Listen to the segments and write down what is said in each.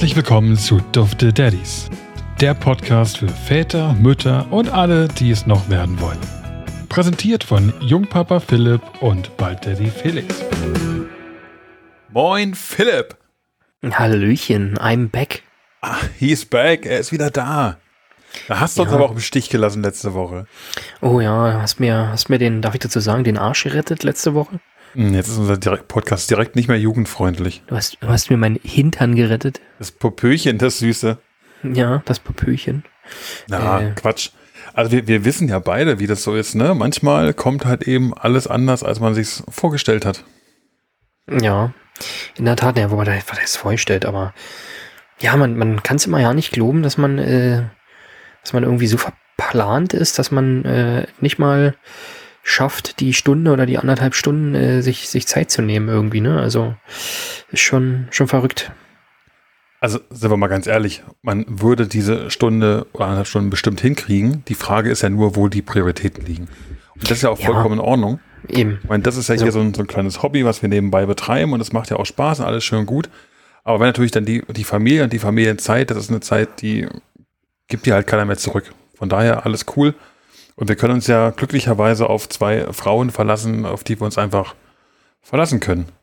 Herzlich willkommen zu Dufte Daddies, der Podcast für Väter, Mütter und alle, die es noch werden wollen. Präsentiert von Jungpapa Philipp und bald Daddy Felix. Moin Philipp. Hallöchen, I'm back. Ah, he's back, er ist wieder da. Da hast du uns Ja. aber auch im Stich gelassen letzte Woche. Oh ja, hast mir, hast mir den, darf ich dazu sagen, den Arsch gerettet letzte Woche? Hm, Jetzt ist unser direkt Podcast direkt nicht mehr jugendfreundlich. Du hast, du hast mir meinen Hintern gerettet. Das Popöchen, das Süße. Ja, das Popöchen. Na, Äh. Quatsch. Also wir, wir wissen ja beide, wie das so ist, ne? Manchmal kommt halt eben alles anders, als man sich's vorgestellt hat. Ja, in der Tat, ja, wo man das vorstellt, aber ja, man, man kann es immer ja nicht glauben, dass man, äh, dass man irgendwie so verplant ist, dass man äh, nicht mal schafft, die Stunde oder die anderthalb Stunden äh, sich, sich Zeit zu nehmen irgendwie, ne? Also ist schon, schon verrückt. Also sind wir mal ganz ehrlich, man würde diese Stunde oder anderthalb Stunden bestimmt hinkriegen. Die Frage ist ja nur, wo die Prioritäten liegen. Und das ist ja auch Ja. vollkommen in Ordnung. Eben. Ich meine, das ist ja Also- hier so ein, so ein kleines Hobby, was wir nebenbei betreiben und es macht ja auch Spaß und alles schön und gut. Aber wenn natürlich dann die, die Familie und die Familienzeit, das ist eine Zeit, die gibt dir halt keiner mehr zurück. Von daher alles cool. Und wir können uns ja glücklicherweise auf zwei Frauen verlassen, auf die wir uns einfach verlassen können.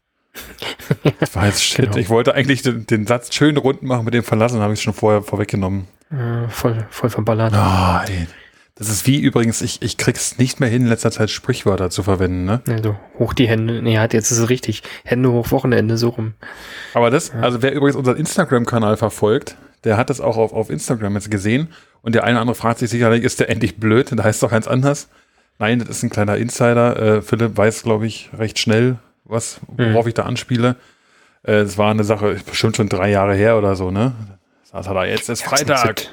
Das war jetzt shit. Genau. Ich wollte eigentlich den, den Satz schön rund machen mit dem Verlassen, habe ich schon vorher vorweggenommen. Äh, voll, voll verballert. Ah, ey. Das ist wie übrigens, ich, ich krieg's nicht mehr hin, in letzter Zeit Sprichwörter zu verwenden, ne? Also hoch die Hände. Nee, halt, jetzt ist es richtig. Hände hoch, Wochenende, so rum. Aber das, also wer übrigens unseren Instagram-Kanal verfolgt, der hat das auch auf, auf Instagram jetzt gesehen. Und der eine oder andere fragt sich sicherlich, ist der endlich blöd? Da heißt doch ganz anders. Nein, das ist ein kleiner Insider. Äh, Philipp weiß, glaube ich, recht schnell, was, worauf ich da anspiele. Äh, Es war eine Sache, bestimmt schon drei Jahre her oder so, ne? Saß er da, jetzt ist Freitag,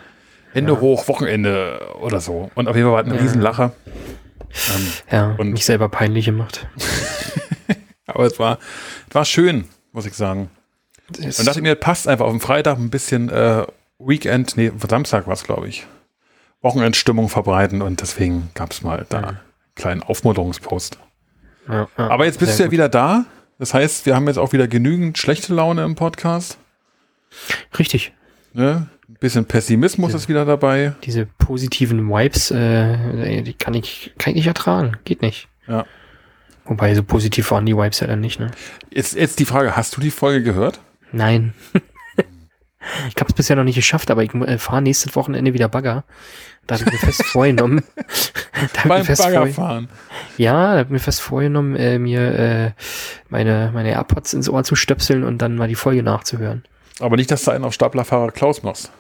Hände hoch, Wochenende oder so. Und auf jeden Fall war es ein Ja. Riesenlacher. Ähm, Ja, Und- mich selber peinlich gemacht. aber es war, es war schön, muss ich sagen. Das Und dachte mir, passt einfach auf den Freitag ein bisschen äh, Weekend, nee, Samstag war es, glaube ich. Wochenendstimmung verbreiten und deswegen gab es mal da einen kleinen Aufmunterungspost. ja, ja, Aber jetzt bist du ja wieder da. Das heißt, wir haben jetzt auch wieder genügend schlechte Laune im Podcast. gut. Richtig. Ne? Ein bisschen Pessimismus ist wieder dabei. Diese positiven Vibes, äh, die kann ich, kann ich nicht ertragen. Geht nicht. Ja. Wobei, so positiv waren die Vibes ja dann nicht, ne? Jetzt, jetzt die Frage, hast du die Folge gehört? Nein. ich habe es bisher noch nicht geschafft, aber ich äh, fahre nächstes Wochenende wieder Bagger. Da habe ich mir fest vorgenommen. da hab Beim fest vor- Baggerfahren. Ja, da habe ich mir fest vorgenommen, äh, mir äh, meine, meine AirPods ins Ohr zu stöpseln und dann mal die Folge nachzuhören. Aber nicht, dass du einen auf Staplerfahrer Klaus machst.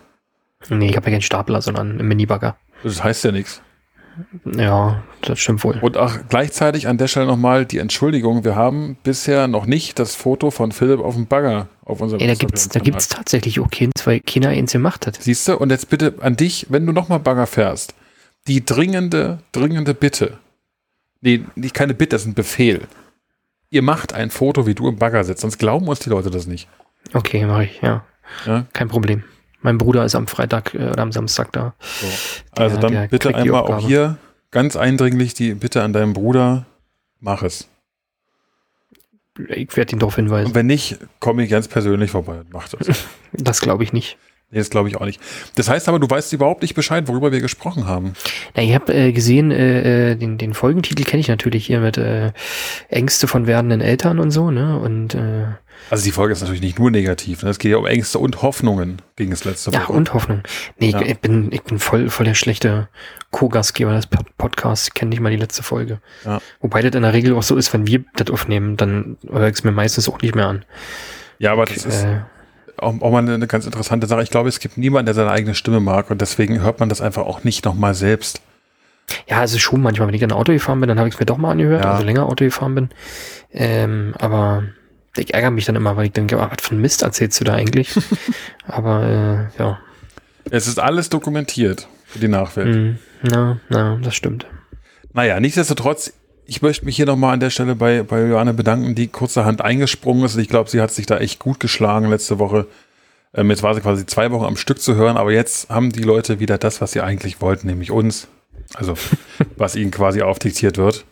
Nee, ich habe ja keinen Stapler, sondern einen Minibagger. Das heißt ja nichts. Ja, das stimmt wohl. Und auch gleichzeitig an der Stelle nochmal die Entschuldigung, wir haben bisher noch nicht das Foto von Philipp auf dem Bagger auf unserem Ey, da gibt's, da gibt's tatsächlich auch Kinds, weil keiner eins gemacht hat. Siehst du? Und jetzt bitte an dich, wenn du nochmal Bagger fährst, die dringende, dringende Bitte. Nee, nicht keine Bitte, das ist ein Befehl. Ihr macht ein Foto, wie du im Bagger sitzt, sonst glauben uns die Leute das nicht. Okay, mache ich, ja. Ja? Kein Problem. Mein Bruder ist am Freitag äh, oder am Samstag da. So. Also Der- dann der bitte einmal auch hier ganz eindringlich die Bitte an deinen Bruder, mach es. Ich werde ihn darauf hinweisen. Und wenn nicht, komme ich ganz persönlich vorbei und mach das. Das glaube ich nicht. Nee, das glaube ich auch nicht. Das heißt aber, du weißt überhaupt nicht Bescheid, worüber wir gesprochen haben. Na, ich habe äh, gesehen, äh, äh, den, den Folgentitel kenne ich natürlich hier mit äh, Ängste von werdenden Eltern und so, ne? Und äh, Also die Folge ist natürlich nicht nur negativ. Ne? Es geht ja um Ängste und Hoffnungen, ging es letzte ja, Woche. und Hoffnung. Nee, Ja. ich, ich bin, ich bin voll, voll der schlechte Co-Gastgeber des Pod- Podcasts. Ich kenne nicht mal die letzte Folge. Ja. Wobei das in der Regel auch so ist, wenn wir das aufnehmen, dann höre ich es mir meistens auch nicht mehr an. Ja, aber das ist Äh, auch, auch mal eine ganz interessante Sache. Ich glaube, es gibt niemanden, der seine eigene Stimme mag und deswegen hört man das einfach auch nicht nochmal selbst. ja, also schon manchmal, wenn ich in Auto gefahren bin, dann habe ich es mir doch mal angehört, Ja. also länger Auto gefahren bin. Ähm, aber ich ärgere mich dann immer, weil ich denke, ah, was für ein Mist erzählst du da eigentlich? aber äh, ja. Es ist alles dokumentiert für die Nachwelt. Hm, na, na, das stimmt. Naja, nichtsdestotrotz, ich möchte mich hier nochmal an der Stelle bei, bei Johanne bedanken, die kurzerhand eingesprungen ist. Ich glaube, sie hat sich da echt gut geschlagen letzte Woche. Ähm, jetzt war sie quasi zwei Wochen am Stück zu hören, aber jetzt haben die Leute wieder das, was sie eigentlich wollten, nämlich uns. Also, was ihnen quasi aufdiktiert wird.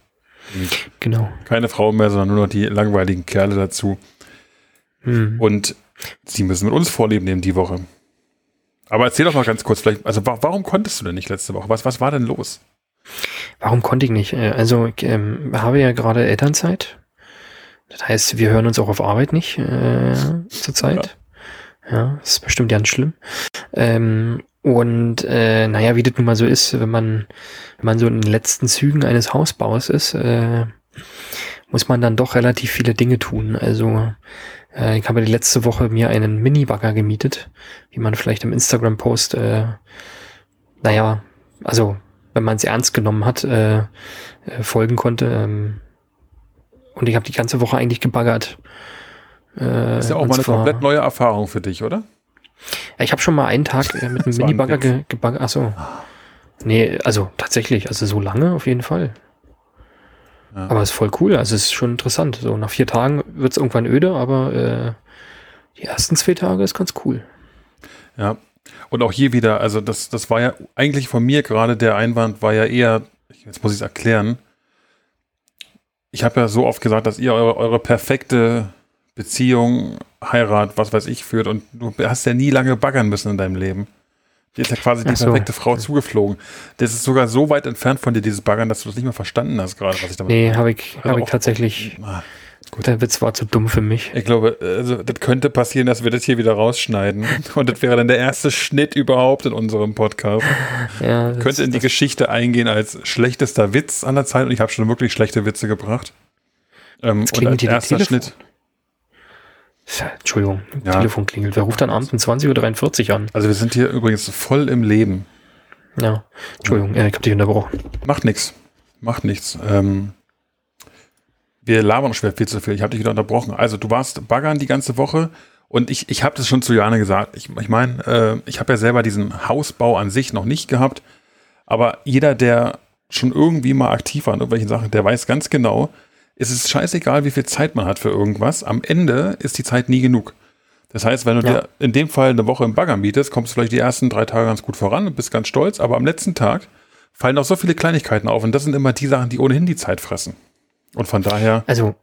Genau. Keine Frauen mehr, sondern nur noch die langweiligen Kerle dazu. Hm. Und Sie müssen mit uns Vorleben nehmen die Woche. Aber erzähl doch mal ganz kurz, vielleicht, also wa warum konntest du denn nicht letzte Woche? Was, was war denn los? Warum konnte ich nicht? Äh, Also ich ähm, habe ja gerade Elternzeit. Das heißt, wir hören uns auch auf Arbeit nicht äh, zurzeit. Ja. das ist bestimmt ganz schlimm. Ähm, und äh, naja, wie das nun mal so ist, wenn man, wenn man so in den letzten Zügen eines Hausbaus ist, äh, muss man dann doch relativ viele Dinge tun. Also äh, ich habe die letzte Woche mir einen Mini-Bagger gemietet, wie man vielleicht im Instagram-Post, äh, naja, also wenn man es ernst genommen hat, äh, äh, folgen konnte. Ähm, und ich habe die ganze Woche eigentlich gebaggert. Äh, Ist ja auch mal eine komplett neue Erfahrung für dich, oder? Ja, Ich habe schon mal einen Tag äh, mit einem Minibagger ge gebaggert. Achso. Nee, also tatsächlich, also so lange auf jeden Fall. Ja. Aber es ist voll cool, also es ist schon interessant. So nach vier Tagen wird es irgendwann öde, aber äh, die ersten zwei Tage ist ganz cool. Ja. Und auch hier wieder, also das, das war ja eigentlich von mir gerade der Einwand, war ja eher, jetzt muss ich es erklären. Ich habe ja so oft gesagt, dass ihr eure, eure perfekte Beziehung, Heirat, was weiß ich, führt und du hast ja nie lange baggern müssen in deinem Leben. Dir ist ja quasi die so. perfekte Frau zugeflogen. Das ist sogar so weit entfernt von dir, dieses Baggern, dass du das nicht mehr verstanden hast gerade, was ich damit Nee, habe ich, Also hab ich auch- Ah, Der Witz war zu dumm für mich. Ich glaube, also das könnte passieren, dass wir das hier wieder rausschneiden. Und das wäre dann der erste Schnitt überhaupt in unserem Podcast. Ja, Könnte in die Geschichte eingehen als schlechtester Witz an der Zeit. Und ich habe schon wirklich schlechte Witze gebracht. Ähm, Jetzt und als erster Telefon. Schnitt. Entschuldigung, Ja. Telefon klingelt. Wer ruft dann abends um 20.43 Uhr an? Also wir sind hier übrigens voll im Leben. Ja, Entschuldigung, ich habe dich unterbrochen. Macht nichts. Macht nichts. Ähm, wir labern schwer viel zu viel. Ich habe dich wieder unterbrochen. Also du warst baggern die ganze Woche und ich, ich habe das schon zu Jane gesagt. Ich, ich meine, äh, ich habe ja selber diesen Hausbau an sich noch nicht gehabt, aber jeder, der schon irgendwie mal aktiv war an irgendwelchen Sachen, der weiß ganz genau, es ist scheißegal, wie viel Zeit man hat für irgendwas. Am Ende ist die Zeit nie genug. Das heißt, wenn du Ja. dir in dem Fall eine Woche im Bagger mietest, kommst du vielleicht die ersten drei Tage ganz gut voran und bist ganz stolz, aber am letzten Tag fallen auch so viele Kleinigkeiten auf und das sind immer die Sachen, die ohnehin die Zeit fressen. Und von daher, Also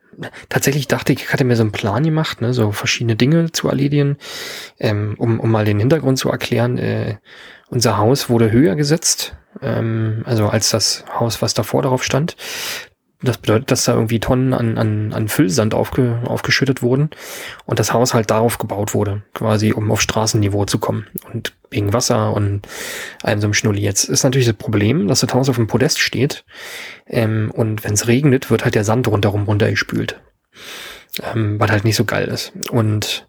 tatsächlich dachte ich, ich hatte mir so einen Plan gemacht, ne, so verschiedene Dinge zu erledigen, ähm, um, um mal den Hintergrund zu erklären. Äh, unser Haus wurde höher gesetzt, ähm, also als das Haus, was davor darauf stand. Das bedeutet, dass da irgendwie Tonnen an, an, an Füllsand aufge, aufgeschüttet wurden und das Haus halt darauf gebaut wurde, quasi um auf Straßenniveau zu kommen und wegen Wasser und allem so einem Schnulli. Jetzt ist natürlich das Problem, dass das Haus auf dem Podest steht ähm, und wenn es regnet, wird halt der Sand rundherum runtergespült. Ähm, was halt nicht so geil ist. Und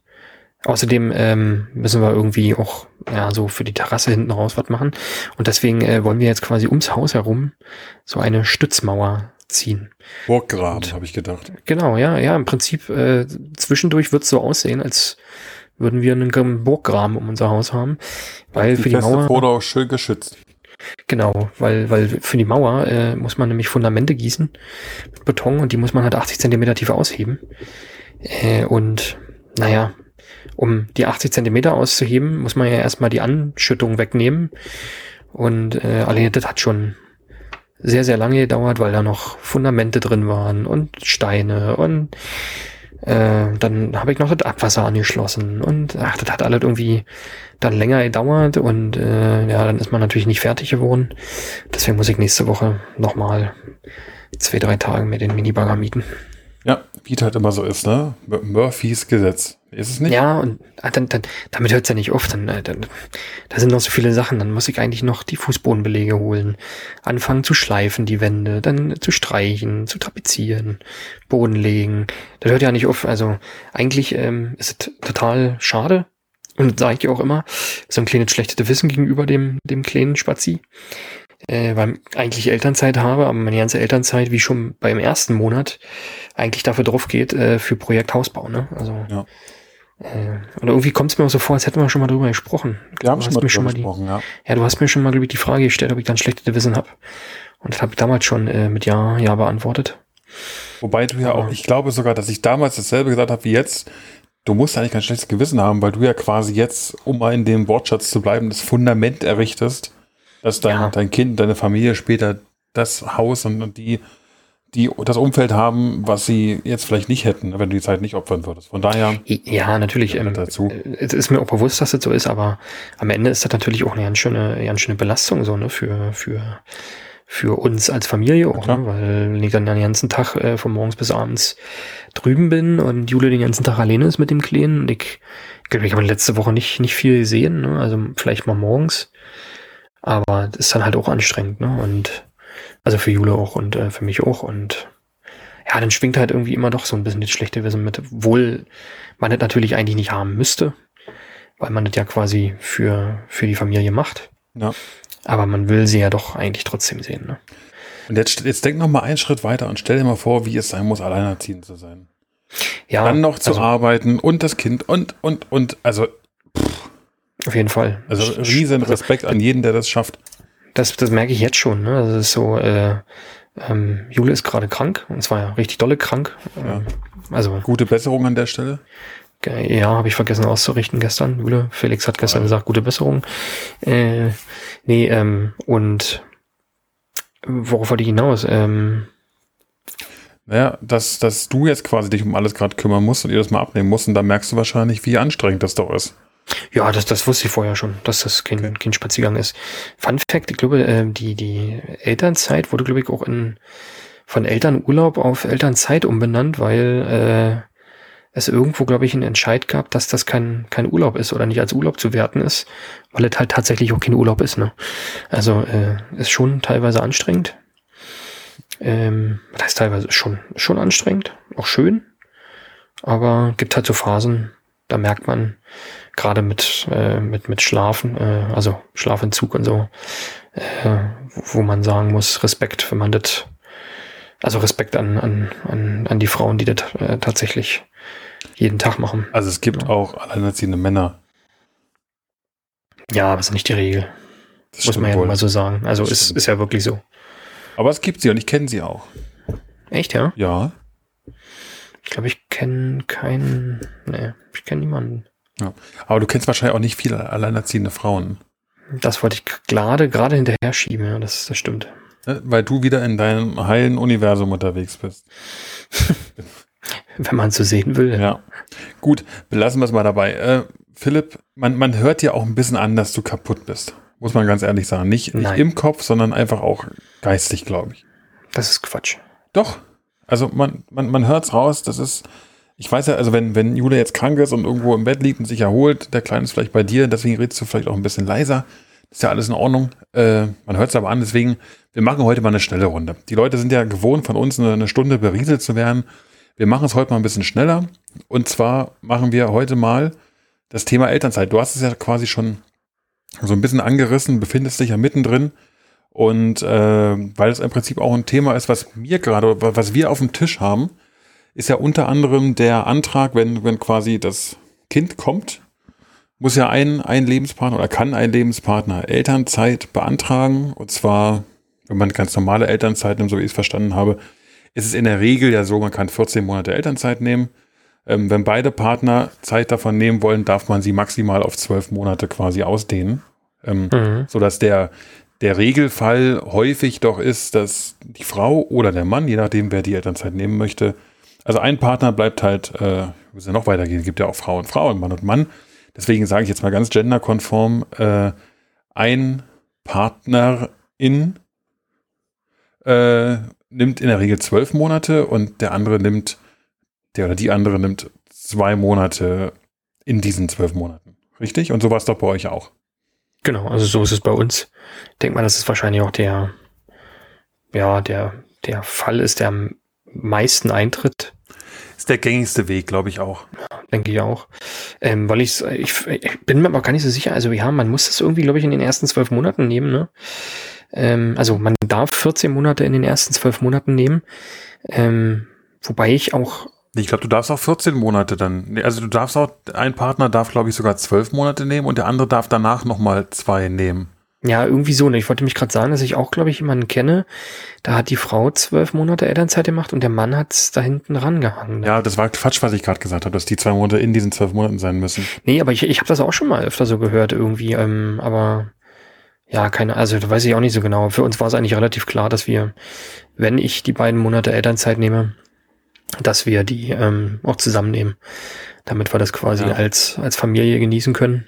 außerdem ähm, müssen wir irgendwie auch ja so für die Terrasse hinten raus was machen. Und deswegen äh, wollen wir jetzt quasi ums Haus herum so eine Stützmauer ziehen. Burggraben, habe ich gedacht. Genau, ja, ja, im Prinzip äh, zwischendurch wird es so aussehen, als würden wir einen Burggraben um unser Haus haben. Weil für die feste Mauer. Foto auch schön geschützt. Genau, weil, weil für die Mauer äh, muss man nämlich Fundamente gießen mit Beton und die muss man halt 80 Zentimeter tief ausheben. Äh, und naja, um die 80 Zentimeter auszuheben, muss man ja erstmal die Anschüttung wegnehmen. Und äh, alleine das hat schon sehr, sehr lange gedauert, weil da noch Fundamente drin waren und Steine und äh, dann habe ich noch das Abwasser angeschlossen und ach, das hat alles irgendwie dann länger gedauert und äh, ja, dann ist man natürlich nicht fertig geworden. Deswegen muss ich nächste Woche nochmal zwei, drei Tage mir den Minibagger mieten. Ja, wie es halt immer so ist, ne? Murphys Gesetz. Ist es nicht? Ja, und ah, dann, dann, damit hört es ja nicht auf. Dann, äh, dann, da sind noch so viele Sachen. Dann muss ich eigentlich noch die Fußbodenbelege holen, anfangen zu schleifen, die Wände, dann zu streichen, zu tapezieren, Boden legen. Das hört ja nicht auf. Also eigentlich ähm, ist es total schade. Und sage ich auch immer, so ein kleines schlechtes Wissen gegenüber dem, dem kleinen Spazi. Äh, weil ich eigentlich Elternzeit habe, aber meine ganze Elternzeit, wie schon beim ersten Monat, eigentlich dafür drauf geht, äh, für Projekt Hausbau. Ne? Also Ja. äh, und irgendwie kommt es mir auch so vor, als hätten wir schon mal drüber gesprochen. Wir haben Du schon hast mal mir schon mal die, gesprochen, ja. ja, du hast mir schon mal, glaube ich, die Frage gestellt, ob ich dann schlechtes Wissen habe. Und das habe ich damals schon äh, mit Ja, Ja beantwortet. Wobei du ja auch, ich glaube sogar, dass ich damals dasselbe gesagt habe wie jetzt. Du musst eigentlich kein schlechtes Gewissen haben, weil du ja quasi jetzt, um mal in dem Wortschatz zu bleiben, das Fundament errichtest, dass dein, Ja. dein Kind, deine Familie später das Haus und, die die das Umfeld haben, was sie jetzt vielleicht nicht hätten, wenn du die Zeit nicht opfern würdest. Von daher. Ja, natürlich. Ähm, dazu. Äh, es ist mir auch bewusst, dass das so ist, aber am Ende ist das natürlich auch eine ganz schöne, ganz schöne Belastung so, ne, für, für, für uns als Familie auch, ne? weil ich dann den ganzen Tag äh, von morgens bis abends drüben bin und Jule den ganzen Tag alleine ist mit dem Kleinen. Und ich glaube, ich habe letzte Woche nicht, nicht viel gesehen, ne? also vielleicht mal morgens. Aber das ist dann halt auch anstrengend, ne? Und also für Jule auch und äh, für mich auch. Und ja, dann schwingt halt irgendwie immer doch so ein bisschen das schlechte Wissen mit, obwohl man das natürlich eigentlich nicht haben müsste, weil man das ja quasi für, für die Familie macht. Ja. Aber man will sie ja doch eigentlich trotzdem sehen. Ne? Und jetzt, jetzt denk noch mal einen Schritt weiter und stell dir mal vor, wie es sein muss, alleinerziehend zu sein. Ja. Dann noch zu also, arbeiten und das Kind und, und, und, also. Pff. Auf jeden Fall. Also riesen Respekt an jeden, der das schafft. Das, das merke ich jetzt schon. Ne? Das ist so, äh, ähm, Jule ist gerade krank und zwar ja richtig dolle krank. Ja. Ähm, also gute Besserung an der Stelle. Ja, habe ich vergessen auszurichten gestern. Jule, Felix hat gestern ja. gesagt, gute Besserung. Äh, nee, ähm, und worauf wollte ich hinaus? Ähm, naja, dass, dass du jetzt quasi dich um alles gerade kümmern musst und ihr das mal abnehmen musst und da merkst du wahrscheinlich, wie anstrengend das doch ist. Ja, das, das wusste ich vorher schon, dass das kein, okay. kein Spaziergang ist. Fun Fact, ich glaube, äh, die, die Elternzeit wurde, glaube ich, auch in, von Elternurlaub auf Elternzeit umbenannt, weil äh, es irgendwo, glaube ich, einen Entscheid gab, dass das kein, kein Urlaub ist oder nicht als Urlaub zu werten ist, weil es halt tatsächlich auch kein Urlaub ist. Ne? Also äh, ist schon teilweise anstrengend. Ähm, das heißt teilweise schon, schon anstrengend, auch schön. Aber gibt halt so Phasen, da merkt man, gerade mit, äh, mit, mit Schlafen, äh, also Schlafentzug und so, äh, wo man sagen muss, Respekt, wenn man das, also Respekt an, an, an, an die Frauen, die das äh, tatsächlich jeden Tag machen. Also es gibt ja. auch alleinerziehende Männer. Ja, aber ist nicht die Regel. Das muss man ja wohl. mal so sagen. Also ist, ist ja wirklich so. Aber es gibt sie und ich kenne sie auch. Echt, ja? Ja. Ich glaube, ich kenne keinen. Nee, ich kenne niemanden. Ja. Aber du kennst wahrscheinlich auch nicht viele alleinerziehende Frauen. Das wollte ich gerade, gerade hinterher schieben, ja, das, das stimmt. Weil du wieder in deinem heilen Universum unterwegs bist. Wenn man es so sehen will. Ja. Gut, belassen wir es mal dabei. Äh, Philipp, man, man hört dir auch ein bisschen an, dass du kaputt bist. Muss man ganz ehrlich sagen. Nicht, nicht im Kopf, sondern einfach auch geistig, glaube ich. Das ist Quatsch. Doch. Also man, man, man hört es raus, das ist, ich weiß ja, also wenn, wenn Jule jetzt krank ist und irgendwo im Bett liegt und sich erholt, der Kleine ist vielleicht bei dir, deswegen redest du vielleicht auch ein bisschen leiser. Ist ja alles in Ordnung. Äh, man hört es aber an, deswegen, wir machen heute mal eine schnelle Runde. Die Leute sind ja gewohnt, von uns eine, eine Stunde berieselt zu werden. Wir machen es heute mal ein bisschen schneller. Und zwar machen wir heute mal das Thema Elternzeit. Du hast es ja quasi schon so ein bisschen angerissen, befindest dich ja mittendrin. Und äh, weil es im Prinzip auch ein Thema ist, was mir gerade, was wir auf dem Tisch haben, ist ja unter anderem der Antrag, wenn, wenn quasi das Kind kommt, muss ja ein, ein Lebenspartner oder kann ein Lebenspartner Elternzeit beantragen. Und zwar, wenn man ganz normale Elternzeit nimmt, so wie ich es verstanden habe, ist es in der Regel ja so, man kann 14 Monate Elternzeit nehmen. Ähm, wenn beide Partner Zeit davon nehmen wollen, darf man sie maximal auf zwölf Monate quasi ausdehnen. Ähm, mhm. Sodass der, der Regelfall häufig doch ist, dass die Frau oder der Mann, je nachdem, wer die Elternzeit nehmen möchte, also ein Partner bleibt halt, äh, muss ja noch weitergehen, gibt ja auch Frau und Frau und Mann und Mann. Deswegen sage ich jetzt mal ganz genderkonform, äh, ein Partnerin äh, nimmt in der Regel zwölf Monate und der andere nimmt, der oder die andere nimmt zwei Monate in diesen zwölf Monaten. Richtig? Und so war es doch bei euch auch. Genau, also so ist es bei uns. Denkt man, dass es wahrscheinlich auch der, ja, der, der Fall ist, der am meisten eintritt. Ist der gängigste Weg, glaube ich auch. denke ich auch. Ähm, weil ich, ich, ich bin mir aber gar nicht so sicher. Also ja, man muss das irgendwie, glaube ich, in den ersten zwölf Monaten nehmen. Ne? Ähm, also man darf 14 Monate in den ersten zwölf Monaten nehmen. Ähm, wobei ich auch ich glaube, du darfst auch 14 Monate dann. Also du darfst auch, ein Partner darf, glaube ich, sogar zwölf Monate nehmen und der andere darf danach nochmal zwei nehmen. Ja, irgendwie so. Ne? Ich wollte mich gerade sagen, dass ich auch, glaube ich, jemanden kenne, da hat die Frau zwölf Monate Elternzeit gemacht und der Mann hat's da hinten rangehangen. Ne? Ja, das war Quatsch, was ich gerade gesagt habe, dass die zwei Monate in diesen zwölf Monaten sein müssen. Nee, aber ich, ich habe das auch schon mal öfter so gehört irgendwie. Ähm, aber Ja, keine, also da weiß ich auch nicht so genau. Für uns war es eigentlich relativ klar, dass wir, wenn ich die beiden Monate Elternzeit nehme, dass wir die ähm, auch zusammennehmen, damit wir das quasi Ja. als, als Familie genießen können.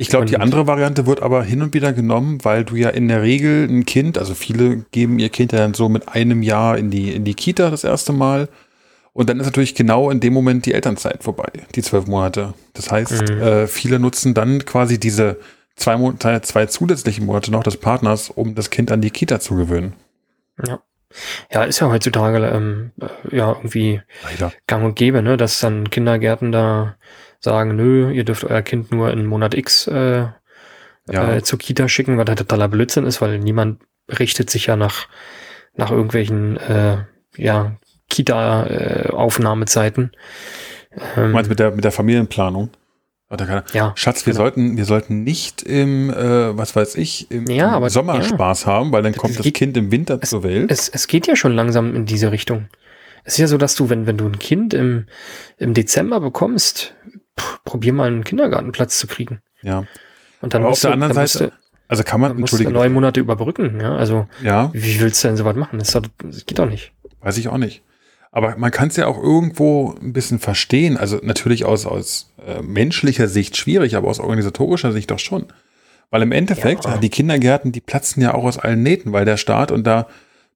Ich glaube, die andere Variante wird aber hin und wieder genommen, weil du ja in der Regel ein Kind, also viele geben ihr Kind ja dann so mit einem Jahr in die, in die Kita das erste Mal. Und dann ist natürlich genau in dem Moment die Elternzeit vorbei, die zwölf Monate. Das heißt, Mhm. äh, viele nutzen dann quasi diese zwei, Monate, zwei zusätzlichen Monate noch des Partners, um das Kind an die Kita zu gewöhnen. Ja. Ja, ist ja heutzutage ähm, äh, ja irgendwie Leider. gang und gäbe, ne, dass dann Kindergärten da sagen, nö, ihr dürft euer Kind nur in Monat X äh, Ja. äh, zur Kita schicken, was halt totaler Blödsinn ist, weil niemand richtet sich ja nach, nach irgendwelchen äh, ja, Kita-Aufnahmezeiten. Du ähm, meinst mit der, mit der Familienplanung? Er keine- ja, Schatz, wir Genau. sollten, wir sollten nicht im, äh, was weiß ich, im, Ja, im aber- Sommer ja. Spaß haben, weil dann kommt das geht- Kind im Winter zur Welt. es, es geht ja schon langsam in diese Richtung. Es ist ja so, dass du, wenn, wenn du ein Kind im, im Dezember bekommst, pff, probier mal einen Kindergartenplatz zu kriegen. ja. Und dann Aber auf musst der du, anderen dann musst Seite, du, also kann man, musst du entschuldige, neun Monate überbrücken. Ja? Also ja, wie willst du denn sowas machen? Das, das geht doch nicht. weiß ich auch nicht. Aber man kann es ja auch irgendwo ein bisschen verstehen. Also natürlich aus, aus äh, menschlicher Sicht schwierig, aber aus organisatorischer Sicht doch schon. Weil im Endeffekt, Ja. die Kindergärten, die platzen ja auch aus allen Nähten, weil der Staat, und da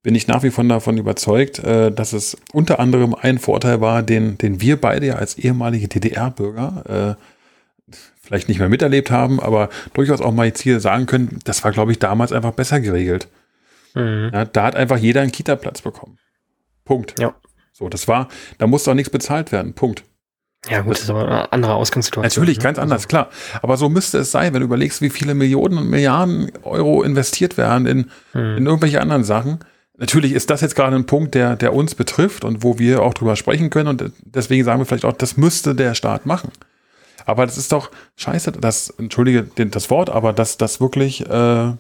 bin ich nach wie vor davon überzeugt, äh, dass es unter anderem ein Vorteil war, den, den wir beide ja als ehemalige DDR-Bürger äh, vielleicht nicht mehr miterlebt haben, aber durchaus auch mal jetzt hier sagen können, das war, glaube ich, damals einfach besser geregelt. Mhm. Ja, da hat einfach jeder einen Kita-Platz bekommen. Punkt. Ja. So, das war, da musste auch nichts bezahlt werden. Punkt. Ja, gut, das ist aber eine andere Ausgangssituation. Natürlich, ne? ganz anders, klar. Aber so müsste es sein, wenn du überlegst, wie viele Millionen und Milliarden Euro investiert werden in, Hm. in irgendwelche anderen Sachen. Natürlich ist das jetzt gerade ein Punkt, der, der uns betrifft und wo wir auch drüber sprechen können. Und deswegen sagen wir vielleicht auch, das müsste der Staat machen. Aber das ist doch scheiße, dass, entschuldige das Wort, aber dass das wirklich äh,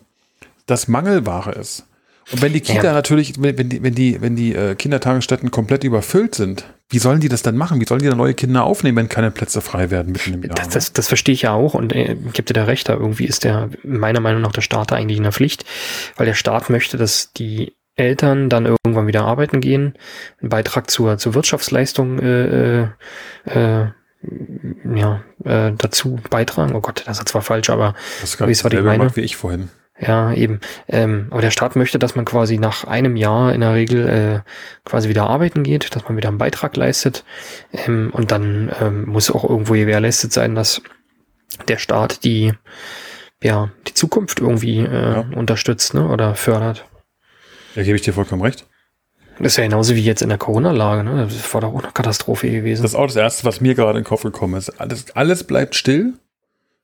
das Mangelware ist. Und wenn die Kita Ja. natürlich, wenn, die, wenn die, wenn die äh, Kindertagesstätten komplett überfüllt sind, wie sollen die das dann machen? Wie sollen die dann neue Kinder aufnehmen, wenn keine Plätze frei werden mitten im Jahr? Das, das, das verstehe ich ja auch und äh, gibt dir da recht, da irgendwie ist der meiner Meinung nach der Staat da eigentlich in der Pflicht, weil der Staat möchte, dass die Eltern dann irgendwann wieder arbeiten gehen, einen Beitrag zur, zur Wirtschaftsleistung äh, äh, äh, ja, äh, dazu beitragen. Oh Gott, das ist zwar falsch, aber Das ist ich meine? gemacht wie ich vorhin. Ja, eben. Ähm, aber der Staat möchte, dass man quasi nach einem Jahr in der Regel äh, quasi wieder arbeiten geht, dass man wieder einen Beitrag leistet. Ähm, und dann ähm, muss auch irgendwo gewährleistet sein, dass der Staat die, ja, die Zukunft irgendwie äh, Ja. unterstützt ne, oder fördert. Da gebe ich dir vollkommen recht. Das ist ja genauso wie jetzt in der Corona-Lage. Ne? Das war doch auch eine Katastrophe gewesen. Das ist auch das Erste, was mir gerade in den Kopf gekommen ist. Alles, alles bleibt still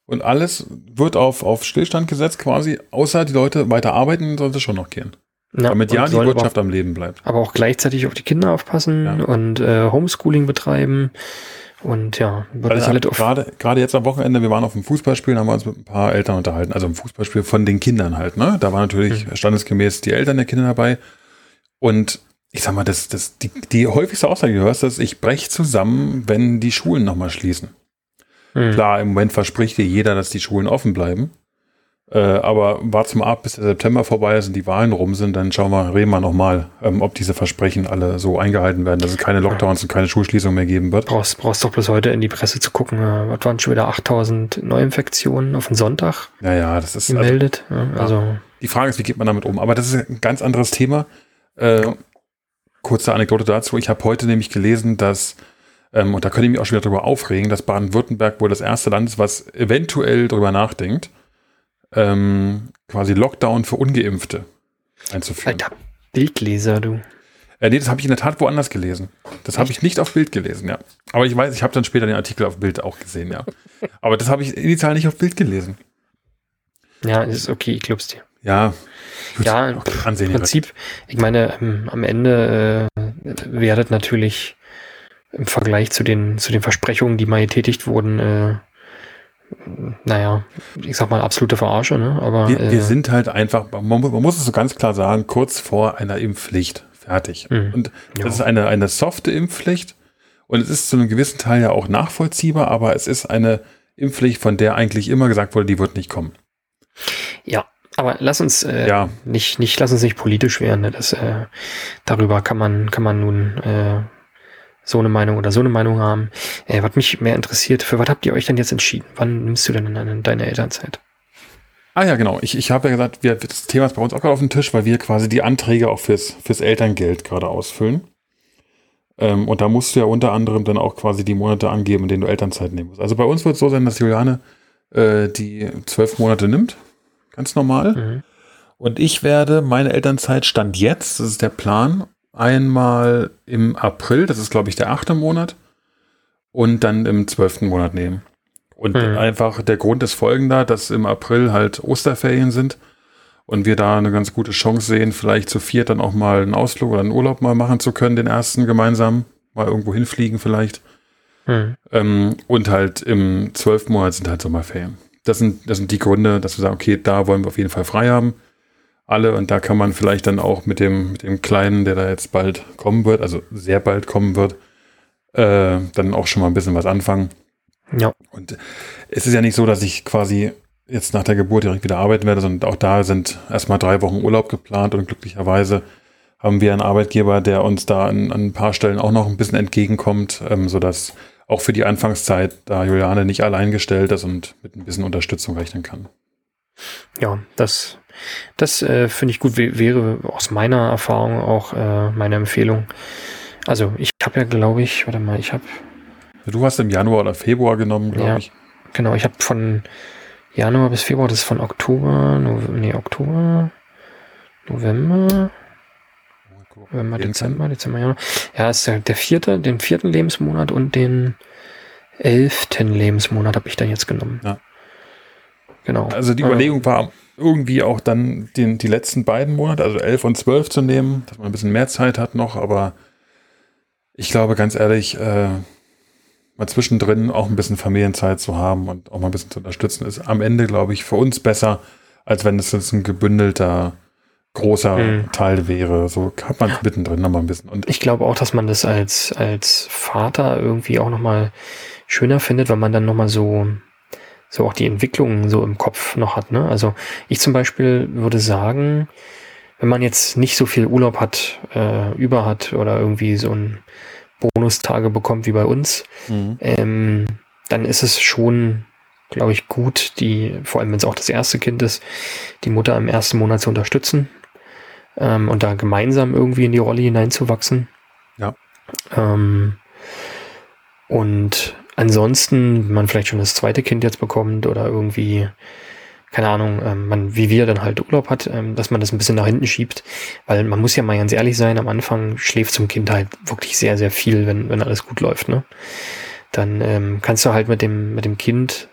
und alles wird auf, auf Stillstand gesetzt quasi, außer die Leute weiter arbeiten, sollte es schon noch gehen. Ja, Damit ja die Wirtschaft am Leben bleibt. Aber, auch gleichzeitig auf die Kinder aufpassen Ja. und äh, Homeschooling betreiben. Und ja, wird Also alles gerade gerade jetzt am Wochenende, wir waren auf dem Fußballspiel, haben wir uns mit ein paar Eltern unterhalten, also im Fußballspiel von den Kindern halt, ne? Da waren natürlich Mhm. standesgemäß die Eltern der Kinder dabei. Und ich sag mal, das, das, die, die häufigste Aussage, die du hörst, ist, ich brech zusammen, wenn die Schulen nochmal schließen. Hm. Klar, im Moment verspricht dir jeder, dass die Schulen offen bleiben. Äh, aber wart mal ab, bis der September vorbei ist und die Wahlen rum sind, dann schauen wir, reden wir nochmal, ähm, ob diese Versprechen alle so eingehalten werden, dass es keine Lockdowns und keine Schulschließung mehr geben wird. brauchst, brauchst doch bis heute in die Presse zu gucken. äh, Was waren schon wieder 8000 Neuinfektionen auf den Sonntag Naja, das ist also, gemeldet? Ja, also, die Frage ist, wie geht man damit um? Aber das ist ein ganz anderes Thema. Äh, kurze Anekdote dazu. Ich habe heute nämlich gelesen, dass, ähm, und da könnte ich mich auch schon wieder darüber aufregen, dass Baden-Württemberg wohl das erste Land ist, was eventuell darüber nachdenkt, ähm, quasi Lockdown für Ungeimpfte einzuführen. alter Bildleser, du. Äh, nee, das habe ich in der Tat woanders gelesen. Das habe ich nicht auf Bild gelesen, ja. Aber ich weiß, ich habe dann später den Artikel auf Bild auch gesehen, ja. Aber das habe ich initial nicht auf Bild gelesen. Ja, ist okay, ich glaub's dir. Ja. Gut, Ja, Im. Prinzip, ich meine, ähm, am Ende äh, werdet natürlich im Vergleich zu den, zu den Versprechungen, die mal getätigt wurden, äh, naja, ich sag mal absolute Verarsche, ne? Aber Wir, wir äh, sind halt einfach, man, man muss es so ganz klar sagen, kurz vor einer Impfpflicht. Fertig. Mhm. Und das Ja. ist eine, eine softe Impfpflicht. Und es ist zu einem gewissen Teil ja auch nachvollziehbar, aber es ist eine Impfpflicht, von der eigentlich immer gesagt wurde, die wird nicht kommen. Ja, Aber lass uns äh, Ja. nicht, nicht, lass uns nicht politisch werden. Ne? Das, äh, darüber kann man, kann man nun äh, so eine Meinung oder so eine Meinung haben. Äh, was mich mehr interessiert, für was habt ihr euch denn jetzt entschieden? Wann nimmst du denn deine, deine Elternzeit? Ah ja, genau. Ich, ich habe ja gesagt, wir, das Thema ist bei uns auch gerade auf dem Tisch, weil wir quasi die Anträge auch fürs, fürs Elterngeld gerade ausfüllen. Ähm, und da musst du ja unter anderem dann auch quasi die Monate angeben, in denen du Elternzeit nehmen musst. Also bei uns wird es so sein, dass Juliane äh, die zwölf Monate nimmt. Ganz normal. Mhm. Und ich werde meine Elternzeit Stand jetzt, das ist der Plan, einmal im April, das ist glaube ich der achte Monat, und dann im zwölften Monat nehmen. Und Mhm. einfach der Grund ist folgender, dass im April halt Osterferien sind und wir da eine ganz gute Chance sehen, vielleicht zu viert dann auch mal einen Ausflug oder einen Urlaub mal machen zu können, den ersten gemeinsam, mal irgendwo hinfliegen vielleicht. Mhm. Ähm, und halt im zwölften Monat sind halt Sommerferien. Das sind, das sind die Gründe, dass wir sagen, okay, da wollen wir auf jeden Fall frei haben. Alle und da kann man vielleicht dann auch mit dem, mit dem Kleinen, der da jetzt bald kommen wird, also sehr bald kommen wird, äh, dann auch schon mal ein bisschen was anfangen. Ja. Und es ist ja nicht so, dass ich quasi jetzt nach der Geburt direkt wieder arbeiten werde, sondern auch da sind erstmal drei Wochen Urlaub geplant und glücklicherweise haben wir einen Arbeitgeber, der uns da an, an ein paar Stellen auch noch ein bisschen entgegenkommt, ähm, sodass auch für die Anfangszeit da Juliane nicht allein gestellt ist und mit ein bisschen Unterstützung rechnen kann. Ja, das, das äh, finde ich gut. Wäre aus meiner Erfahrung auch äh, meine Empfehlung. Also ich habe ja, glaube ich, warte mal, ich habe Du hast im Januar oder Februar genommen, glaube Ja. ich. Genau, ich habe von Januar bis Februar, das ist von Oktober, no, nee, Oktober, November, November, Dezember, Dezember, Januar. Ja, ist der, der vierte, den vierten Lebensmonat und den elften Lebensmonat habe ich dann jetzt genommen. Ja. Genau. Also die Äh, Überlegung war irgendwie auch dann den, die letzten beiden Monate, also 11 und 12 zu nehmen, dass man ein bisschen mehr Zeit hat noch, aber ich glaube ganz ehrlich, äh, mal zwischendrin auch ein bisschen Familienzeit zu haben und auch mal ein bisschen zu unterstützen, ist am Ende, glaube ich, für uns besser, als wenn es jetzt ein gebündelter, großer Mhm. Teil wäre. So hat man mittendrin noch mal ein bisschen. Und Ich glaube auch, dass man das als, als Vater irgendwie auch nochmal schöner findet, weil man dann nochmal so, so auch die Entwicklungen so im Kopf noch hat. Ne? Also ich zum Beispiel würde sagen, wenn man jetzt nicht so viel Urlaub hat, äh, über hat oder irgendwie so ein Bonustage bekommt wie bei uns, Mhm. ähm, dann ist es schon, glaube ich, gut, die, vor allem wenn es auch das erste Kind ist, die Mutter im ersten Monat zu unterstützen ähm, und da gemeinsam irgendwie in die Rolle hineinzuwachsen. Ja. Ähm, und ansonsten, wenn man vielleicht schon das zweite Kind jetzt bekommt oder irgendwie, keine Ahnung, ähm, man, wie wir dann halt Urlaub hat, ähm, dass man das ein bisschen nach hinten schiebt, weil man muss ja mal ganz ehrlich sein, am Anfang schläft zum Kind halt wirklich sehr, sehr viel, wenn, wenn alles gut läuft, ne? Dann ähm, kannst du halt mit dem, mit dem Kind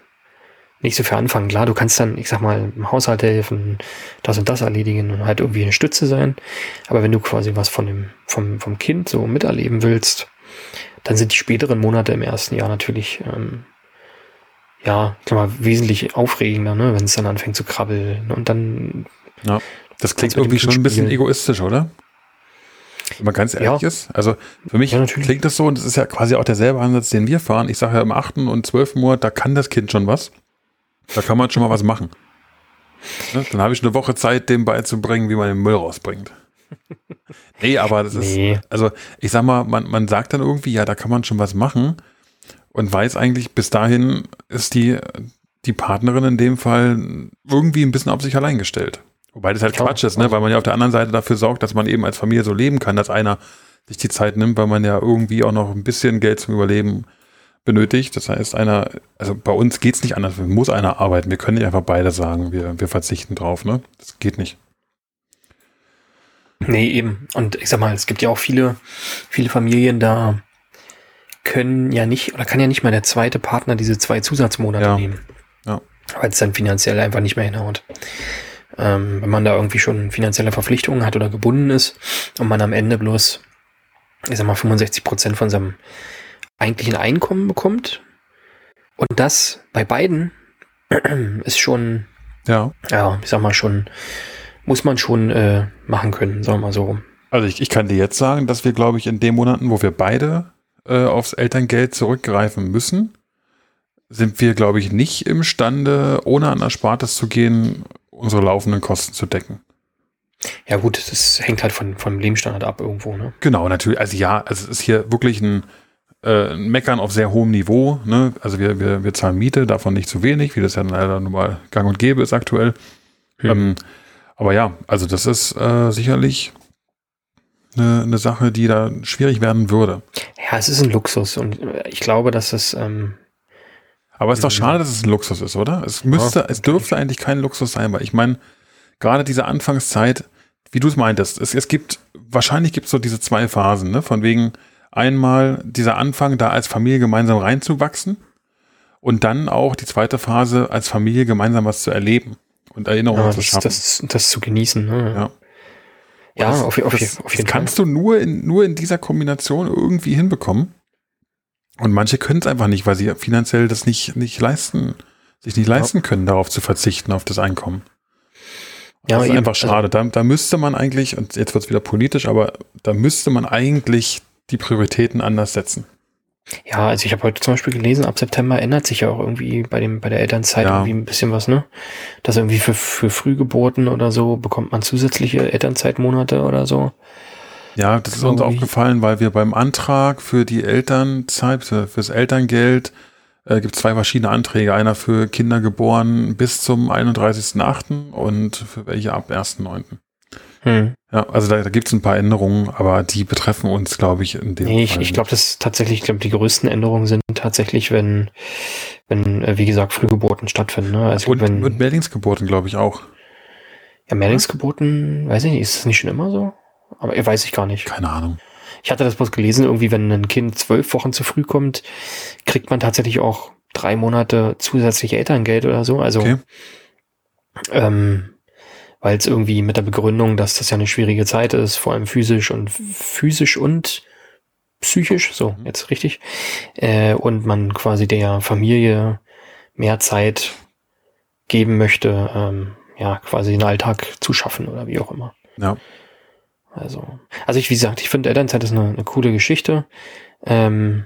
nicht so viel anfangen. Klar, du kannst dann, ich sag mal, im Haushalt helfen, das und das erledigen und halt irgendwie eine Stütze sein. Aber wenn du quasi was von dem, vom, vom Kind so miterleben willst, dann sind die späteren Monate im ersten Jahr natürlich, ähm, ja, ich mal, wesentlich aufregender, ne, wenn es dann anfängt zu krabbeln und dann, Das klingt irgendwie schon ein bisschen egoistisch, oder? Wenn man ganz ehrlich Ja. ist. Also für mich Ja, klingt das so, und das ist ja quasi auch derselbe Ansatz, den wir fahren. Ich sage ja im achten und zwölften Monat, da kann das Kind schon was. Da kann man schon mal was machen. Ne? Dann habe ich eine Woche Zeit, dem beizubringen, wie man den Müll rausbringt. Nee, aber das ist, nee, also ich sag mal, man, man sagt dann irgendwie, ja, da kann man schon was machen und weiß eigentlich, bis dahin ist die, die Partnerin in dem Fall irgendwie ein bisschen auf sich allein gestellt. Wobei das halt Ja, Quatsch ist, ne? weil man ja auf der anderen Seite dafür sorgt, dass man eben als Familie so leben kann, dass einer sich die Zeit nimmt, weil man ja irgendwie auch noch ein bisschen Geld zum Überleben benötigt. Das heißt, einer, also bei uns geht's nicht anders, muss einer arbeiten. Wir können nicht einfach beide sagen, wir, wir verzichten drauf, ne? Das geht nicht. Nee, eben. Und ich sag mal, es gibt ja auch viele, viele Familien, da können ja nicht, oder kann ja nicht mal der zweite Partner diese zwei Zusatzmonate Ja. nehmen. Ja. Weil es dann finanziell einfach nicht mehr hinhaut. Ähm, wenn man da irgendwie schon finanzielle Verpflichtungen hat oder gebunden ist und man am Ende bloß, ich sag mal, 65 Prozent von seinem eigentlichen Einkommen bekommt. Und das bei beiden ist schon, Ja. ja, ich sag mal schon, muss man schon äh, machen können, sagen wir mal so. Also ich, ich kann dir jetzt sagen, dass wir, glaube ich, in den Monaten, wo wir beide äh, aufs Elterngeld zurückgreifen müssen, sind wir, glaube ich, nicht imstande, ohne an Erspartes zu gehen, unsere laufenden Kosten zu decken. Ja gut, das hängt halt von, vom Lebensstandard ab irgendwo, ne? Genau, natürlich. Also ja, also es ist hier wirklich ein, äh, ein Meckern auf sehr hohem Niveau. Ne? Also wir, wir, wir zahlen Miete, davon nicht zu wenig, wie das ja leider nun mal gang und gäbe ist aktuell. Hm. Ähm, aber ja, also das ist äh, sicherlich eine, eine Sache, die da schwierig werden würde. Ja, es ist ein Luxus und äh, ich glaube, dass es, ähm, Aber es ist doch schade, dass es ein Luxus ist, oder? Es müsste, Ja, es dürfte eigentlich kein Luxus sein, weil ich meine, gerade diese Anfangszeit, wie du es meintest, es, es gibt, wahrscheinlich gibt es so diese zwei Phasen, ne? Von wegen einmal dieser Anfang, da als Familie gemeinsam reinzuwachsen und dann auch die zweite Phase, als Familie gemeinsam was zu erleben und Erinnerungen ja, zu das, schaffen. das, das zu genießen. Ne? Ja. ja Das- auf, auf, das, auf jeden das Fall. kannst du nur in, nur in dieser Kombination irgendwie hinbekommen. Und manche können es einfach nicht, weil sie finanziell das nicht, nicht leisten, sich nicht leisten können, darauf zu verzichten, auf das Einkommen. Ja, das ist eben, einfach also- schade. Da, da müsste man eigentlich, und jetzt wird es wieder politisch, aber da müsste man eigentlich die Prioritäten anders setzen. Ja, also ich habe heute zum Beispiel gelesen, ab September ändert sich ja auch irgendwie bei dem bei der Elternzeit Ja. irgendwie ein bisschen was, ne? Dass irgendwie für, für Frühgeburten oder so bekommt man zusätzliche Elternzeitmonate oder so. Ja, das ist uns Irgendwie. aufgefallen, weil wir beim Antrag für die Elternzeit, für, fürs Elterngeld, äh, gibt es zwei verschiedene Anträge. Einer für Kinder geboren bis zum 31.8. und für welche ab 1.9. Hm. Ja, also da, da gibt es ein paar Änderungen, aber die betreffen uns, glaube ich, in dem Nee, ich, ich glaube, das tatsächlich, ich glaube, die größten Änderungen sind tatsächlich, wenn, wenn, äh, wie gesagt, Frühgeburten stattfinden. Ne? Also und, wenn und Mehrlingsgeburten, glaube ich, auch. ja, Mehrlingsgeburten, weiß ich nicht, ist das nicht schon immer so? Aber weiß ich gar nicht. Keine Ahnung. Ich hatte das bloß gelesen, irgendwie, wenn ein Kind zwölf Wochen zu früh kommt, kriegt man tatsächlich auch drei Monate zusätzlich Elterngeld oder so. Also, Okay. ähm, weil es irgendwie mit der Begründung, dass das ja eine schwierige Zeit ist, vor allem physisch und physisch und psychisch, so Mhm. jetzt richtig, äh, und man quasi der Familie mehr Zeit geben möchte, ähm, ja, quasi den Alltag zu schaffen oder wie auch immer. Ja. Also, also ich, wie gesagt, ich finde Elternzeit ist eine, eine coole Geschichte. Ähm,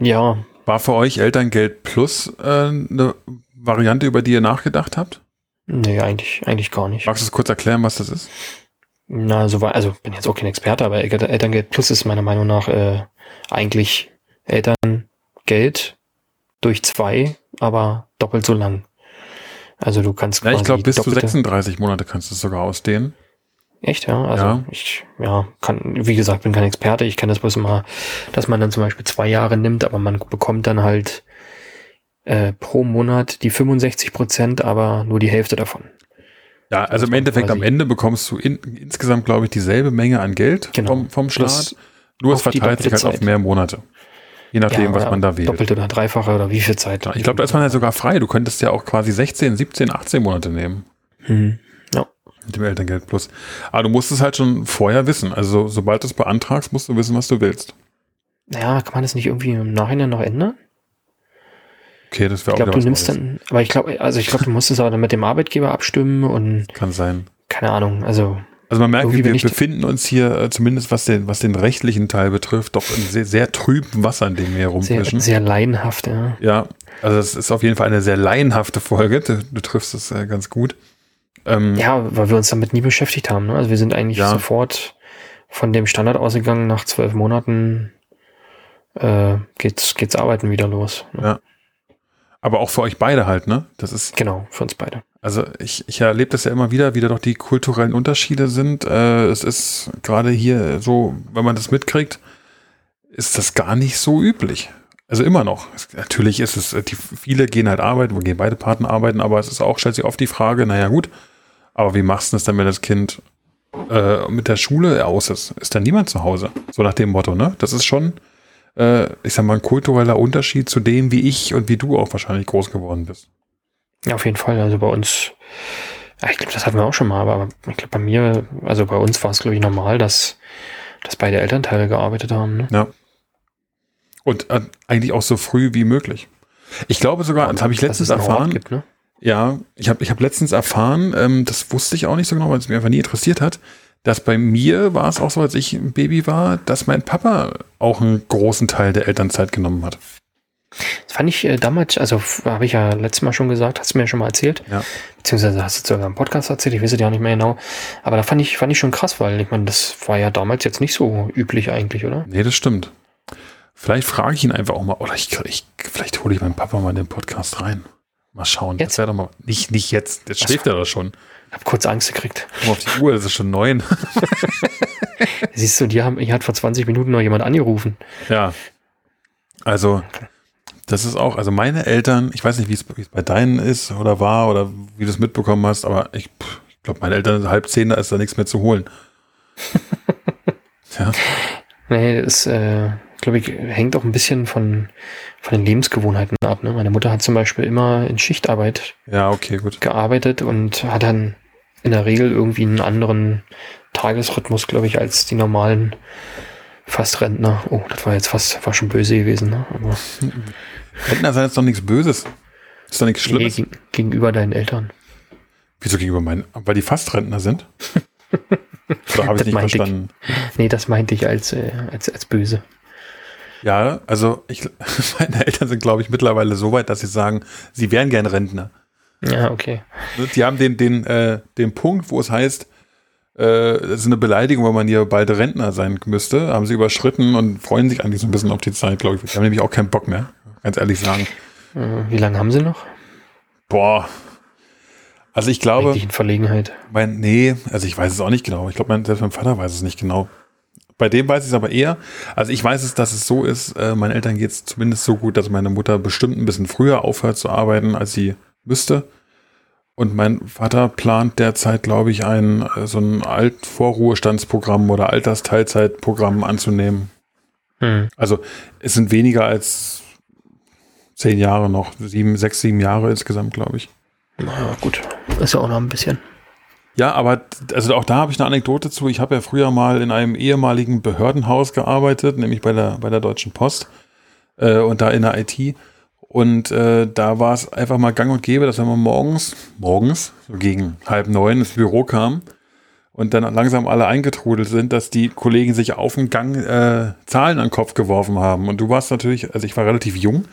ja, War für euch Elterngeld Plus äh, eine Variante, über die ihr nachgedacht habt? Nee, eigentlich, eigentlich gar nicht. Magst du es kurz erklären, was das ist? Na, so war, also bin jetzt auch kein Experte, aber Elter- Elterngeld Plus ist meiner Meinung nach äh, eigentlich Elterngeld durch zwei, aber doppelt so lang. Also du kannst Ja, ich quasi glaube, bis zu doppelte- 36 Monate kannst du es sogar ausdehnen. Echt, ja. Also Ja. ich, ja, kann, wie gesagt, bin kein Experte. Ich kenne das bloß immer, dass man dann zum Beispiel zwei Jahre nimmt, aber man bekommt dann halt äh, pro Monat die 65 Prozent, aber nur die Hälfte davon. Ja, also im Endeffekt am Ende bekommst du in, insgesamt, glaube ich, dieselbe Menge an Geld Genau. vom, vom Staat. Nur es verteilt sich halt doppelte auf mehr Monate. Je nachdem, was oder man da wählt. Doppelte oder dreifache oder wie viel Zeit. Ja, ich glaube, da ist man ja sogar frei. Du könntest ja auch quasi 16, 17, 18 Monate nehmen Mhm. Ja. mit dem Elterngeld Plus. Aber du musst es halt schon vorher wissen. Also sobald du es beantragst, musst du wissen, was du willst. Naja, kann man das nicht irgendwie im Nachhinein noch ändern? Okay, das wäre Ich auch glaube, wieder du nimmst Neues. dann, aber ich glaube, also ich glaube, du musst es aber dann mit dem Arbeitgeber abstimmen und Kann sein. keine Ahnung, also Also man merkt, wir ich- befinden uns hier, äh, zumindest was den, was den rechtlichen Teil betrifft, doch in sehr, sehr trüben Wasser, in dem wir sehr, rumfischen. sehr laienhaft, ja. Ja, also es ist auf jeden Fall eine sehr laienhafte Folge. Du, du triffst es äh, ganz gut. Ähm, Ja, weil wir uns damit nie beschäftigt haben. Ne? Also wir sind eigentlich Ja. sofort von dem Standard ausgegangen, nach zwölf Monaten äh, geht's, geht's arbeiten wieder los. Ne? Ja. Aber auch für euch beide halt, ne? Das ist, Genau, für uns beide. also ich, ich erlebe das ja immer wieder, wie da doch die kulturellen Unterschiede sind. Äh, es ist gerade hier so, wenn man das mitkriegt, ist das gar nicht so üblich. Also immer noch. Es, natürlich ist es, die, viele gehen halt arbeiten, wo gehen beide Partner arbeiten, aber es ist auch, stellt sich oft die Frage, naja gut, aber wie machst du das dann, wenn das Kind äh, mit der Schule aus ist? Ist dann niemand zu Hause? So nach dem Motto, ne? Das ist schon, äh, ich sag mal, ein kultureller Unterschied zu dem, wie ich und wie du auch wahrscheinlich groß geworden bist. Ja, auf jeden Fall. Also bei uns, ich glaube, das hatten wir auch schon mal, aber ich glaube bei mir, also bei uns war es, glaube ich, normal, dass, dass beide Elternteile gearbeitet haben. Ne? Ja. Und äh, eigentlich auch so früh wie möglich. Ich glaube sogar, das habe ich letztens erfahren. Gibt, ne? Ja, ich habe ich hab letztens erfahren, ähm, das wusste ich auch nicht so genau, weil es mich einfach nie interessiert hat, dass bei mir war es auch so, als ich ein Baby war, dass mein Papa auch einen großen Teil der Elternzeit genommen hat. Das fand ich äh, damals, also habe ich ja letztes Mal schon gesagt, hast du mir ja schon mal erzählt. Ja. Beziehungsweise hast du es sogar im Podcast erzählt, ich weiß es ja auch nicht mehr genau. Aber da fand ich, fand ich schon krass, weil ich meine, das war ja damals jetzt nicht so üblich eigentlich, oder? Nee, das stimmt. Vielleicht frage ich ihn einfach auch mal, oder ich, ich vielleicht hole ich meinen Papa mal in den Podcast rein. Mal schauen. Jetzt? Das wäre doch mal. Nicht, nicht jetzt, jetzt schläft er doch schon. Habe kurz Angst gekriegt. Guck mal auf die Uhr, das ist schon neun. Siehst du, die haben, hier hat vor 20 Minuten noch jemand angerufen. ja. Also, das ist auch, also meine Eltern, ich weiß nicht, wie es bei deinen ist oder war oder wie du es mitbekommen hast, aber ich, ich glaube, meine Eltern sind halb zehn, da ist da nichts mehr zu holen. ja. Nee, das, äh, glaube ich, hängt auch ein bisschen von, von den Lebensgewohnheiten ab. Ne? Meine Mutter hat zum Beispiel immer in Schichtarbeit ja, okay, gut. gearbeitet und hat dann in der Regel irgendwie einen anderen Tagesrhythmus, glaube ich, als die normalen Fastrentner. Oh, das war jetzt fast, war schon böse gewesen, ne? Aber Rentner sein ist doch nichts Böses. Ist doch nichts nee, Schlimmes. geg- gegenüber deinen Eltern. Wieso gegenüber meinen? Weil die Fastrentner sind? Oder habe ich nicht meinte ich. verstanden? Nee, das meinte ich als, äh, als, als böse. Ja, also ich, meine Eltern sind, glaube ich, mittlerweile so weit, dass sie sagen, sie wären gern Rentner. Ja, okay. Ne, Die haben den, den, äh, den Punkt, wo es heißt, äh, das ist eine Beleidigung, wenn man hier bald Rentner sein müsste, haben sie überschritten und freuen sich eigentlich so ein bisschen auf die Zeit, glaube ich. Die haben nämlich auch keinen Bock mehr, ganz ehrlich sagen. Äh, wie lange haben sie noch? Boah. Also ich glaube, Eigentlich in Verlegenheit. mein, nee, also ich weiß es auch nicht genau. Ich glaube, mein, selbst mein Vater weiß es nicht genau. Bei dem weiß ich es aber eher. Also ich weiß es, dass es so ist, äh, meinen Eltern geht es zumindest so gut, dass meine Mutter bestimmt ein bisschen früher aufhört zu arbeiten, als sie müsste. Und mein Vater plant derzeit, glaube ich, ein äh, so ein Altvorruhestandsprogramm oder Altersteilzeitprogramm anzunehmen. Hm. Also es sind weniger als zehn Jahre noch, sieben, sechs, sieben Jahre insgesamt, glaube ich. Na gut, ist ja auch noch ein bisschen. Ja, aber also auch da habe ich eine Anekdote zu. Ich habe ja früher mal in einem ehemaligen Behördenhaus gearbeitet, nämlich bei der, bei der Deutschen Post äh, und da in der IT. Und äh, da war es einfach mal gang und gäbe, dass wenn man morgens, morgens, so gegen halb neun ins Büro kam und dann langsam alle eingetrudelt sind, dass die Kollegen sich auf dem Gang äh, Zahlen an den Kopf geworfen haben. Und du warst natürlich, also ich war relativ jung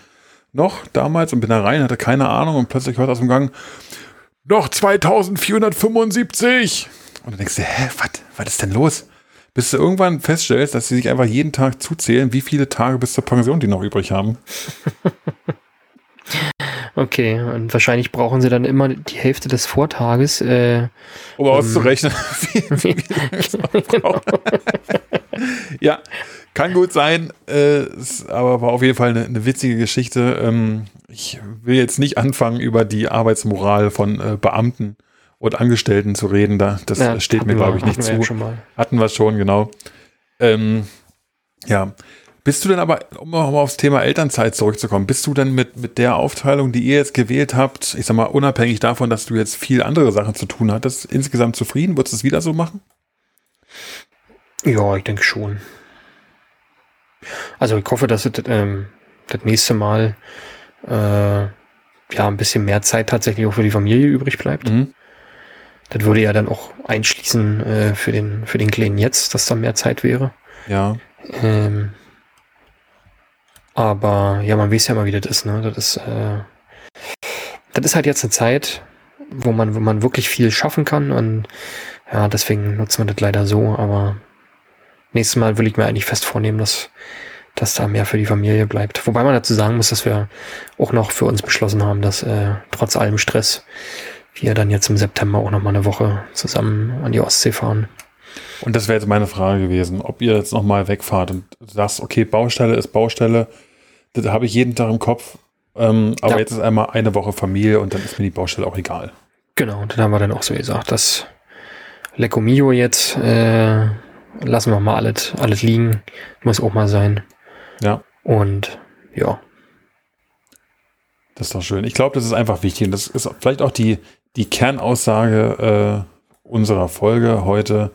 noch damals und bin da rein, hatte keine Ahnung und plötzlich hört aus dem Gang, noch 2475. Und dann denkst du, hä, was, was ist denn los? Bis du irgendwann feststellst, dass sie sich einfach jeden Tag zuzählen, wie viele Tage bis zur Pension die noch übrig haben. Okay, und wahrscheinlich brauchen sie dann immer die Hälfte des Vortages. Äh, Um auszurechnen, wie, wie noch braucht. ja, kann gut sein, äh, aber war auf jeden Fall eine, eine witzige Geschichte. Ähm, ich will jetzt nicht anfangen, über die Arbeitsmoral von äh, Beamten und Angestellten zu reden. Da, das ja, steht mir, glaube ich, nicht hatten wir zu. ja schon mal. Hatten wir schon, genau. Ähm, ja. Bist du denn aber, um noch mal aufs Thema Elternzeit zurückzukommen, bist du denn mit, mit der Aufteilung, die ihr jetzt gewählt habt, ich sag mal, unabhängig davon, dass du jetzt viel andere Sachen zu tun hattest, insgesamt zufrieden? Würdest du es wieder so machen? Ja, ich denke schon. Also ich hoffe, dass es ähm, das nächste Mal äh, ja ein bisschen mehr Zeit tatsächlich auch für die Familie übrig bleibt. Mhm. Das würde ja dann auch einschließen äh, für den für den Kleinen jetzt, dass da mehr Zeit wäre. Ja. Ähm, aber ja, man weiß ja mal, wie das ist, ne? Das ist, äh, das ist halt jetzt eine Zeit, wo man, wo man wirklich viel schaffen kann und ja, deswegen nutzt man das leider so, aber nächstes Mal will ich mir eigentlich fest vornehmen, dass, dass da mehr für die Familie bleibt. Wobei man dazu sagen muss, dass wir auch noch für uns beschlossen haben, dass äh, trotz allem Stress wir dann jetzt im September auch noch mal eine Woche zusammen an die Ostsee fahren. Und das wäre jetzt meine Frage gewesen, ob ihr jetzt nochmal wegfahrt und sagst, okay, Baustelle ist Baustelle, das habe ich jeden Tag im Kopf, ähm, aber Ja. jetzt ist einmal eine Woche Familie und dann ist mir die Baustelle auch egal. Genau, und dann haben wir dann auch so gesagt, dass Lecco Mio jetzt äh, lassen wir mal alles, alles liegen. Muss auch mal sein. Ja. Und ja, Das ist doch schön. Ich glaube, das ist einfach wichtig. Und das ist vielleicht auch die, die Kernaussage äh, unserer Folge heute.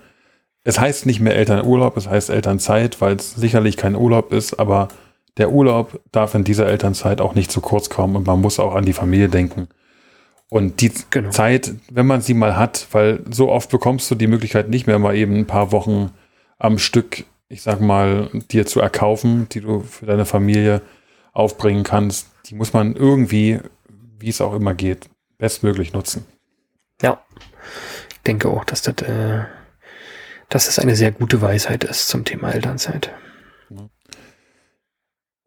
Es heißt nicht mehr Elternurlaub, es heißt Elternzeit, weil es sicherlich kein Urlaub ist, aber der Urlaub darf in dieser Elternzeit auch nicht zu kurz kommen und man muss auch an die Familie denken. Und die Genau. Zeit, wenn man sie mal hat, weil so oft bekommst du die Möglichkeit nicht mehr mal eben ein paar Wochen am Stück, ich sag mal, dir zu erkaufen, die du für deine Familie aufbringen kannst, die muss man irgendwie, wie es auch immer geht, bestmöglich nutzen. Ja, ich denke auch, dass das, äh, dass das eine sehr gute Weisheit ist zum Thema Elternzeit.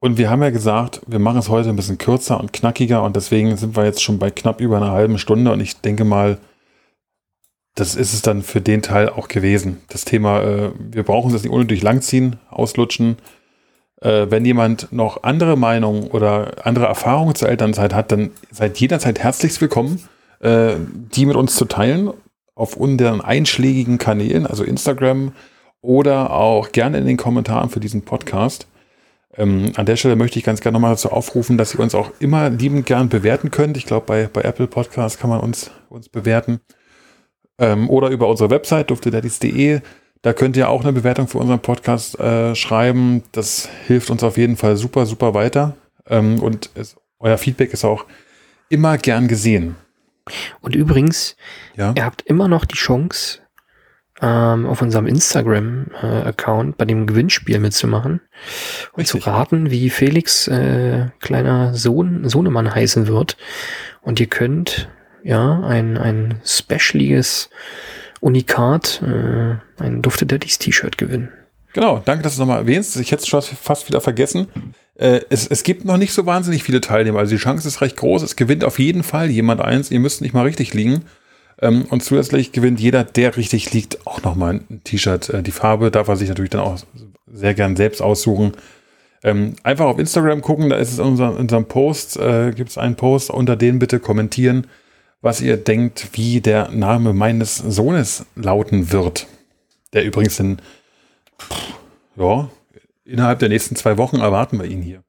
Und wir haben ja gesagt, wir machen es heute ein bisschen kürzer und knackiger und deswegen sind wir jetzt schon bei knapp über einer halben Stunde und ich denke mal, das ist es dann für den Teil auch gewesen. Das Thema, äh, wir brauchen es nicht unnötig langziehen, auslutschen. Äh, wenn jemand noch andere Meinungen oder andere Erfahrungen zur Elternzeit hat, dann seid jederzeit herzlichst willkommen, äh, die mit uns zu teilen auf unseren einschlägigen Kanälen, also Instagram oder auch gerne in den Kommentaren für diesen Podcast. Ähm, an der Stelle möchte ich ganz gerne nochmal dazu aufrufen, dass ihr uns auch immer liebend gern bewerten könnt. Ich glaube, bei, bei Apple Podcasts kann man uns, uns bewerten. Ähm, oder über unsere Website duftedaddies.de. Da könnt ihr auch eine Bewertung für unseren Podcast äh, schreiben. Das hilft uns auf jeden Fall super, super weiter. Ähm, und es, euer Feedback ist auch immer gern gesehen. Und übrigens, Ja. ihr habt immer noch die Chance, ähm, auf unserem Instagram-Account bei dem Gewinnspiel mitzumachen und zu Richtig. raten, wie Felix äh, kleiner Sohn, Sohnemann heißen wird. Und ihr könnt ja ein, ein specialiges Unikat, äh, ein Dufte Daddies T-Shirt gewinnen. Genau, danke, dass du es nochmal erwähnst. Ich hätte es schon fast wieder vergessen. Äh, es, es gibt noch nicht so wahnsinnig viele Teilnehmer. Also die Chance ist recht groß. Es gewinnt auf jeden Fall jemand eins. Ihr müsst nicht mal richtig liegen. Ähm, und zusätzlich gewinnt jeder, der richtig liegt, auch nochmal ein T-Shirt. Äh, die Farbe darf er sich natürlich dann auch sehr gern selbst aussuchen. Ähm, einfach auf Instagram gucken, da ist es in unserem, in unserem Post, äh, gibt es einen Post, unter den bitte kommentieren, was ihr denkt, wie der Name meines Sohnes lauten wird. Der übrigens in ja, innerhalb der nächsten zwei Wochen erwarten wir ihn hier.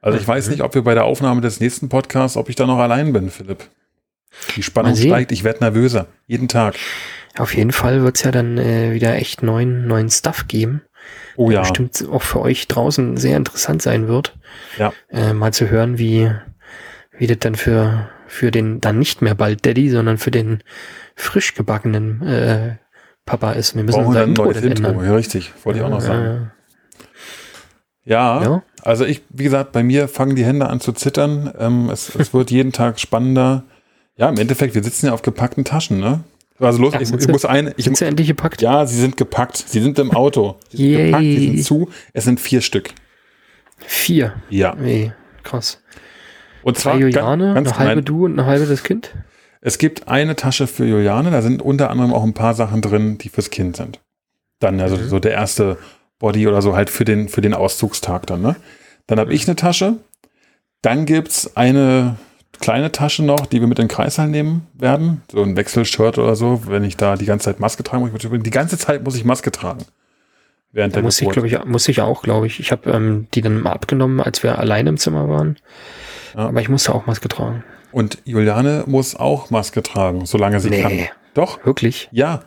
Also ich weiß nicht, ob wir bei der Aufnahme des nächsten Podcasts, ob ich da noch allein bin, Philipp. Die Spannung steigt, ich werde nervöser. Jeden Tag. Auf jeden Fall wird's ja dann äh, wieder echt neuen, neuen Stuff geben. Oh der ja. bestimmt auch für euch draußen sehr interessant sein wird. Ja. Äh, mal zu hören, wie, wie das dann für, für den dann nicht mehr bald Daddy, sondern für den frisch gebackenen äh, Papa ist. Wir müssen Brauchen unser Intro dann Intro. ändern. Ja, richtig. Wollte ich auch noch sagen. Ja, ja. also ich, wie gesagt, bei mir fangen die Hände an zu zittern. Ähm, es, es wird jeden Tag spannender. Ja, im Endeffekt, wir sitzen ja auf gepackten Taschen, ne? Also los, Ja, ich, ich sie- muss eine, ich, Sind sie endlich gepackt? ja, sie sind gepackt. Sie sind im Auto. Sie sind Yay. gepackt, sie sind zu. Es sind vier Stück. Vier. Ja. Ey, krass. Und Zwei zwar Juliane, ganz, ganz eine halbe klein. du und eine halbe das Kind. Es gibt eine Tasche für Juliane, da sind unter anderem auch ein paar Sachen drin, die fürs Kind sind. Dann also Mhm. so der erste Body oder so halt für den, für den Auszugstag dann, ne? Dann habe ich eine Tasche. Dann gibt's eine kleine Tasche noch, die wir mit in den Kreißsaal nehmen werden. So ein Wechselshirt oder so, wenn ich da die ganze Zeit Maske tragen muss. Ich- Die ganze Zeit muss ich Maske tragen. Während Da der muss ich, Geburt. glaube ich, muss ich auch, glaube ich. Ich habe ähm, die dann mal abgenommen, als wir alleine im Zimmer waren. Ja. Aber ich musste auch Maske tragen. Und Juliane muss auch Maske tragen, solange sie Nee. kann. Doch, Wirklich? ja.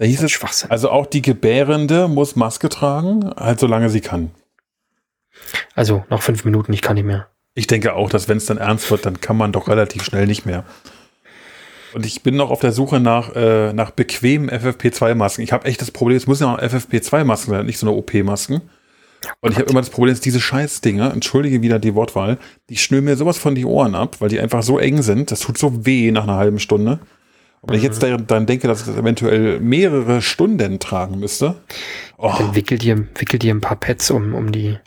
Da hieß es, Schwachsinn. Also auch die Gebärende muss Maske tragen, halt solange sie kann. Also nach fünf Minuten, ich kann nicht mehr. Ich denke auch, dass wenn es dann ernst wird, dann kann man doch relativ schnell nicht mehr. Und ich bin noch auf der Suche nach, äh, nach bequemen FFP2-Masken. Ich habe echt das Problem, es müssen ja auch FFP2-Masken sein, nicht so eine OP-Masken. Und ich habe immer das Problem, dass diese Scheißdinger, entschuldige wieder die Wortwahl, die schnüren mir sowas von die Ohren ab, weil die einfach so eng sind. Das tut so weh nach einer halben Stunde. Und wenn ich jetzt da- dann denke, dass ich das eventuell mehrere Stunden tragen müsste. Oh, Dann wickel dir, wickel dir ein paar Pads um, um die,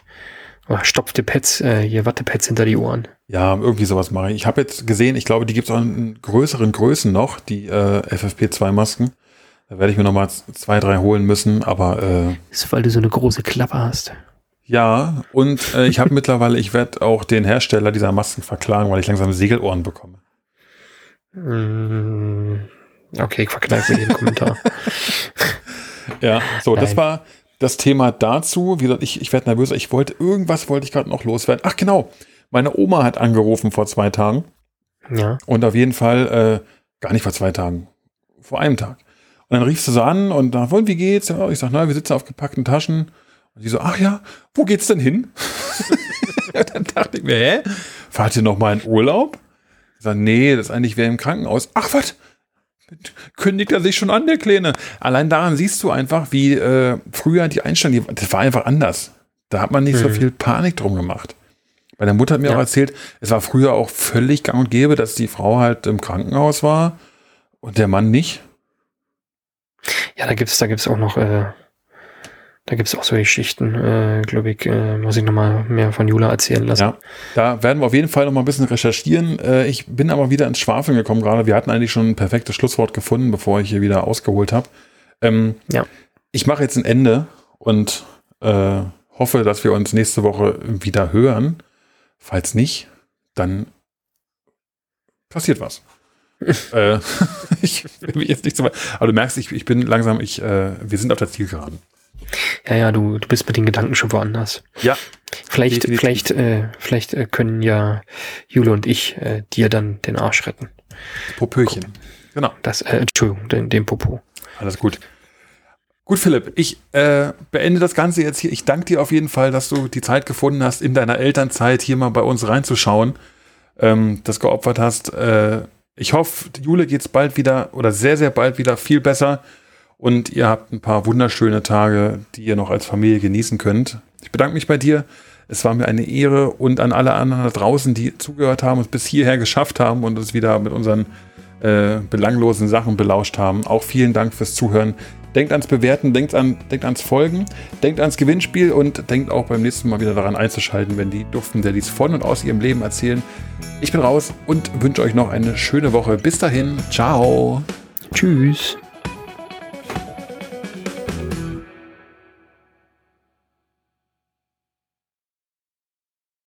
oder stopfte Pads, äh, hier Wattepads hinter die Ohren. Ja, irgendwie sowas mache ich. Ich habe jetzt gesehen, ich glaube, die gibt es auch in größeren Größen noch, die äh, FFP2-Masken. Da werde ich mir nochmal zwei, drei holen müssen. Aber äh, Das ist, weil du so eine große Klappe hast. ja, und äh, ich habe mittlerweile, ich werde auch den Hersteller dieser Masken verklagen, weil ich langsam Segelohren bekomme. Mm, Okay, ich verkneife mir den Kommentar. Ja, so, das Nein. war das Thema dazu. Wie gesagt, ich, ich werde nervös. Ich wollte, irgendwas wollte ich gerade noch loswerden. Ach genau, meine Oma hat angerufen vor zwei Tagen. Ja. Und auf jeden Fall, äh, gar nicht vor zwei Tagen, vor einem Tag. Und dann riefst du so an und dann, und wie geht's? Ja, ich sag, na, wir sitzen auf gepackten Taschen. Und die so, ach ja, wo geht's denn hin? dann dachte ich mir, hä? Fahrt ihr noch mal in Urlaub? Ich sag, nee, das eigentlich wer im Krankenhaus. Ach, was? Kündigt er sich schon an, der Kleine. Allein daran siehst du einfach, wie äh, früher die Einstellung, das war einfach anders. Da hat man nicht so Mhm. viel Panik drum gemacht. Bei Meine Mutter hat mir Ja. auch erzählt, es war früher auch völlig gang und gäbe, dass die Frau halt im Krankenhaus war und der Mann nicht. Ja, da gibt's, da gibt's auch noch, äh, da gibt's auch so Geschichten, äh, glaube ich, äh, muss ich nochmal mehr von Jula erzählen lassen. Ja, da werden wir auf jeden Fall noch mal ein bisschen recherchieren. Äh, ich bin aber wieder ins Schwafeln gekommen gerade. Wir hatten eigentlich schon ein perfektes Schlusswort gefunden, bevor ich hier wieder ausgeholt habe. Ähm, Ja. Ich mache jetzt ein Ende und äh, hoffe, dass wir uns nächste Woche wieder hören. Falls nicht, dann passiert was. äh, ich will mich jetzt nicht so weit. Aber du merkst, ich, ich bin langsam, ich, äh, wir sind auf der Zielgeraden. Ja, ja, du, du bist mit den Gedanken schon woanders. Ja. Vielleicht, Definitiv. vielleicht, äh, vielleicht äh, können ja Jule und ich äh, dir dann den Arsch retten. Popöchen. Genau. Das, äh, Entschuldigung, den, den Popo. Alles gut. Gut, Philipp, ich äh, beende das Ganze jetzt hier. Ich danke dir auf jeden Fall, dass du die Zeit gefunden hast, in deiner Elternzeit hier mal bei uns reinzuschauen, ähm, das geopfert hast. Äh, ich hoffe, Jule geht's bald wieder oder sehr, sehr bald wieder viel besser und ihr habt ein paar wunderschöne Tage, die ihr noch als Familie genießen könnt. Ich bedanke mich bei dir. Es war mir eine Ehre und an alle anderen da draußen, die zugehört haben und bis hierher geschafft haben und uns wieder mit unseren äh, belanglosen Sachen belauscht haben. Auch vielen Dank fürs Zuhören. Denkt ans Bewerten, denkt, an, denkt ans Folgen, denkt ans Gewinnspiel und denkt auch beim nächsten Mal wieder daran einzuschalten, wenn die Duften der dies von und aus ihrem Leben erzählen. Ich bin raus und wünsche euch noch eine schöne Woche. Bis dahin, ciao. Tschüss.